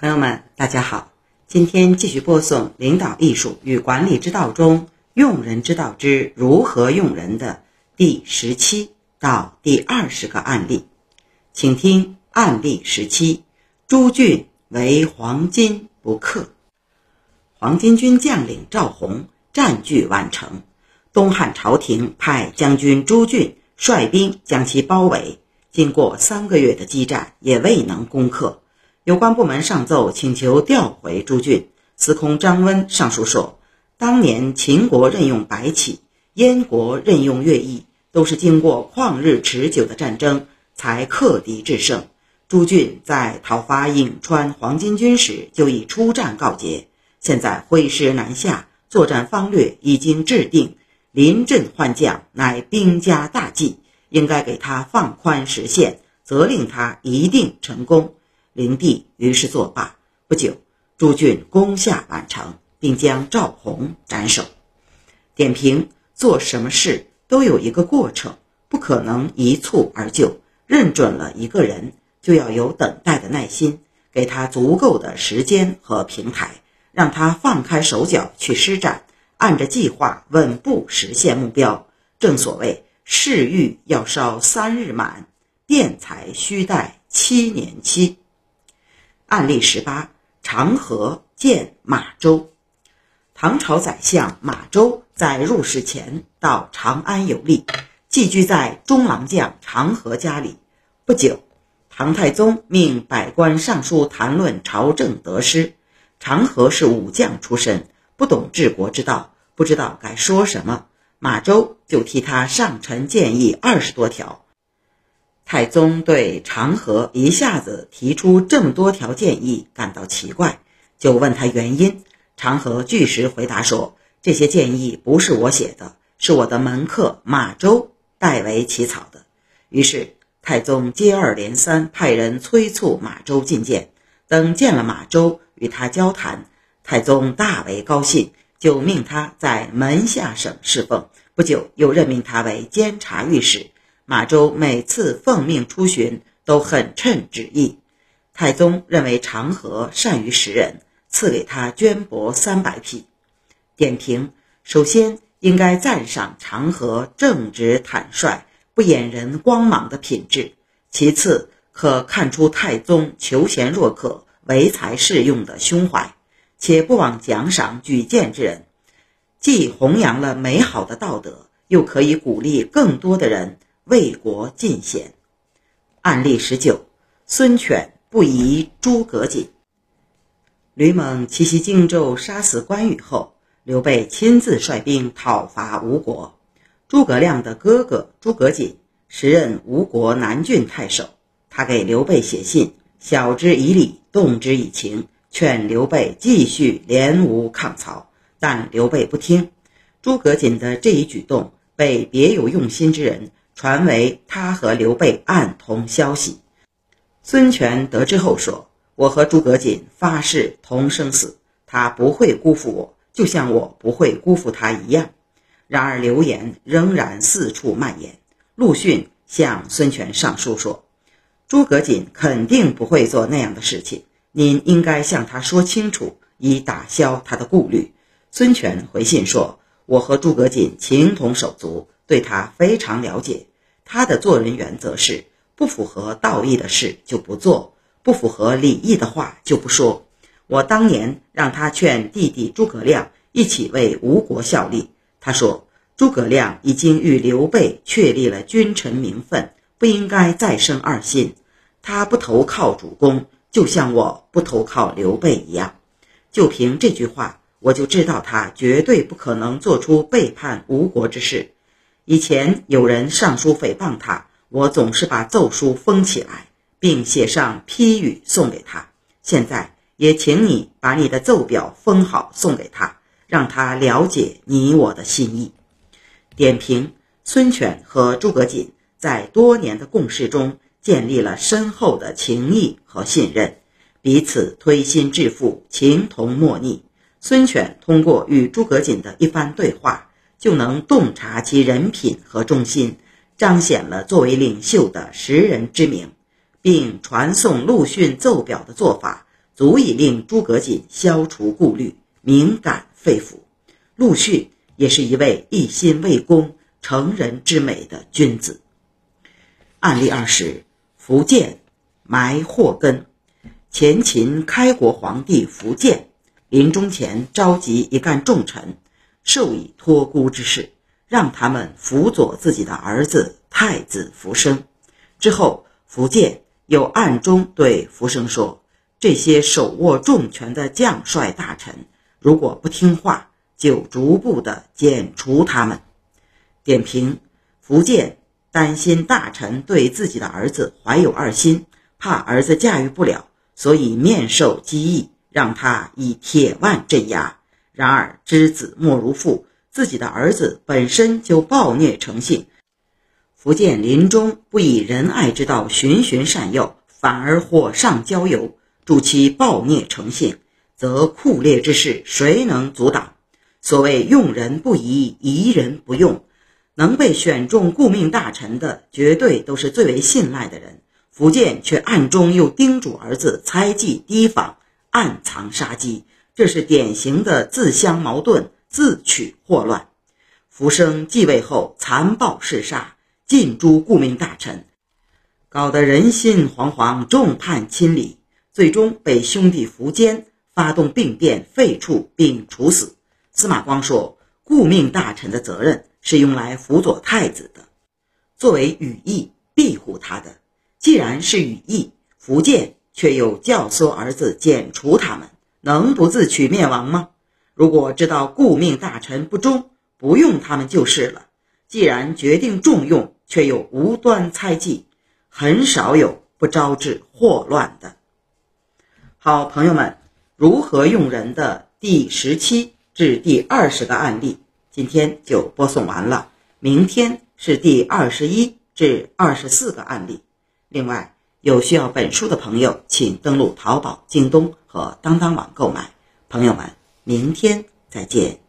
朋友们，大家好，今天继续播送《领导艺术与管理之道》中“用人之道之如何用人”的第十七到第二十个案例，请听案例十七：朱俊为黄巾不克。黄巾军将领赵弘占据宛城，东汉朝廷派将军朱俊率兵将其包围，经过三个月的激战，也未能攻克。有关部门上奏请求调回朱俊。司空张温上书说，当年秦国任用白起，燕国任用乐毅，都是经过旷日持久的战争才克敌制胜。朱俊在讨伐颍川黄巾军时就已出战告捷，现在挥师南下，作战方略已经制定，临阵换将乃兵家大忌，应该给他放宽时限，责令他一定成功。灵帝于是作罢。不久，朱俊攻下宛城，并将赵弘斩首。点评：做什么事都有一个过程，不可能一蹴而就。认准了一个人，就要有等待的耐心，给他足够的时间和平台，让他放开手脚去施展，按着计划稳步实现目标。正所谓，事欲要烧三日满，辩才须待七年期。案例十八：长河见马周。唐朝宰相马周在入世前到长安游历，寄居在中郎将长河家里。不久，唐太宗命百官上书谈论朝政得失。长河是武将出身，不懂治国之道，不知道该说什么。马周就替他上陈建议二十多条。太宗对长河一下子提出这么多条建议感到奇怪，就问他原因。长河据实回答说：“这些建议不是我写的，是我的门客马周代为起草的。”于是太宗接二连三派人催促马周觐见。等见了马周，与他交谈，太宗大为高兴，就命他在门下省侍奉。不久，又任命他为监察御史。马周每次奉命出巡都很称旨意，太宗认为长河善于识人，赐给他绢帛三百匹。点评：首先应该赞赏长河正直坦率、不掩人光芒的品质；其次可看出太宗求贤若渴、唯才是用的胸怀，且不枉奖赏举荐之人，既弘扬了美好的道德，又可以鼓励更多的人。为国尽贤。案例十九：孙权不疑诸葛瑾。吕蒙奇袭荆州，杀死关羽后，刘备亲自率兵讨伐吴国。诸葛亮的哥哥诸葛瑾时任吴国南郡太守，他给刘备写信，晓之以理，动之以情，劝刘备继续联吴抗曹，但刘备不听。诸葛瑾的这一举动被别有用心之人。传为他和刘备暗通消息，孙权得知后说：“我和诸葛瑾发誓同生死，他不会辜负我，就像我不会辜负他一样。”然而流言仍然四处蔓延。陆逊向孙权上书说：“诸葛瑾肯定不会做那样的事情，您应该向他说清楚，以打消他的顾虑。”孙权回信说：“我和诸葛瑾情同手足，对他非常了解。”他的做人原则是：不符合道义的事就不做，不符合礼义的话就不说。我当年让他劝弟弟诸葛亮一起为吴国效力，他说：“诸葛亮已经与刘备确立了君臣名分，不应该再生二心。他不投靠主公，就像我不投靠刘备一样。”就凭这句话，我就知道他绝对不可能做出背叛吴国之事。以前有人上书诽谤他，我总是把奏书封起来，并写上批语送给他。现在也请你把你的奏表封好，送给他，让他了解你我的心意。点评：孙权和诸葛瑾在多年的共事中建立了深厚的情谊和信任，彼此推心置腹，情同莫逆。孙权通过与诸葛瑾的一番对话。就能洞察其人品和忠心，彰显了作为领袖的识人之明，并传送陆逊奏表的做法，足以令诸葛瑾消除顾虑，敏感肺腑。陆逊也是一位一心为公、成人之美的君子。案例二十：福建埋祸根。前秦开国皇帝苻建临终前召集一干重臣，授以托孤之事，让他们辅佐自己的儿子太子福生。之后，福建又暗中对福生说：“这些手握重权的将帅大臣，如果不听话，就逐步的剪除他们。”点评：福建担心大臣对自己的儿子怀有二心，怕儿子驾驭不了。所以面授机宜，让他以铁腕镇压。然而知子莫如父，自己的儿子本身就暴虐成性。福建临终不以仁爱之道循循善诱，反而火上浇油，助其暴虐成性，则酷烈之事谁能阻挡？所谓用人不疑，疑人不用。能被选中顾命大臣的，绝对都是最为信赖的人。福建却暗中又叮嘱儿子猜忌提防，暗藏杀机，这是典型的自相矛盾、自取祸乱。福生继位后残暴嗜杀，尽诛顾命大臣，搞得人心惶惶，众叛亲离，最终被兄弟苻坚发动兵变废黜并处死。司马光说：“顾命大臣的责任是用来辅佐太子的，作为羽翼庇护他的。”既然是羽翼，福建却又教唆儿子剪除他们，能不自取灭亡吗？如果知道顾命大臣不忠，不用他们就是了。既然决定重用，却又无端猜忌，很少有不招致祸乱的。好朋友们，如何用人的第十七至第二十个案例，今天就播送完了。明天是第二十一至二十四个案例。另外，有需要本书的朋友，请登录淘宝、京东和当当网购买。朋友们，明天再见。